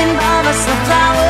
thinking about us a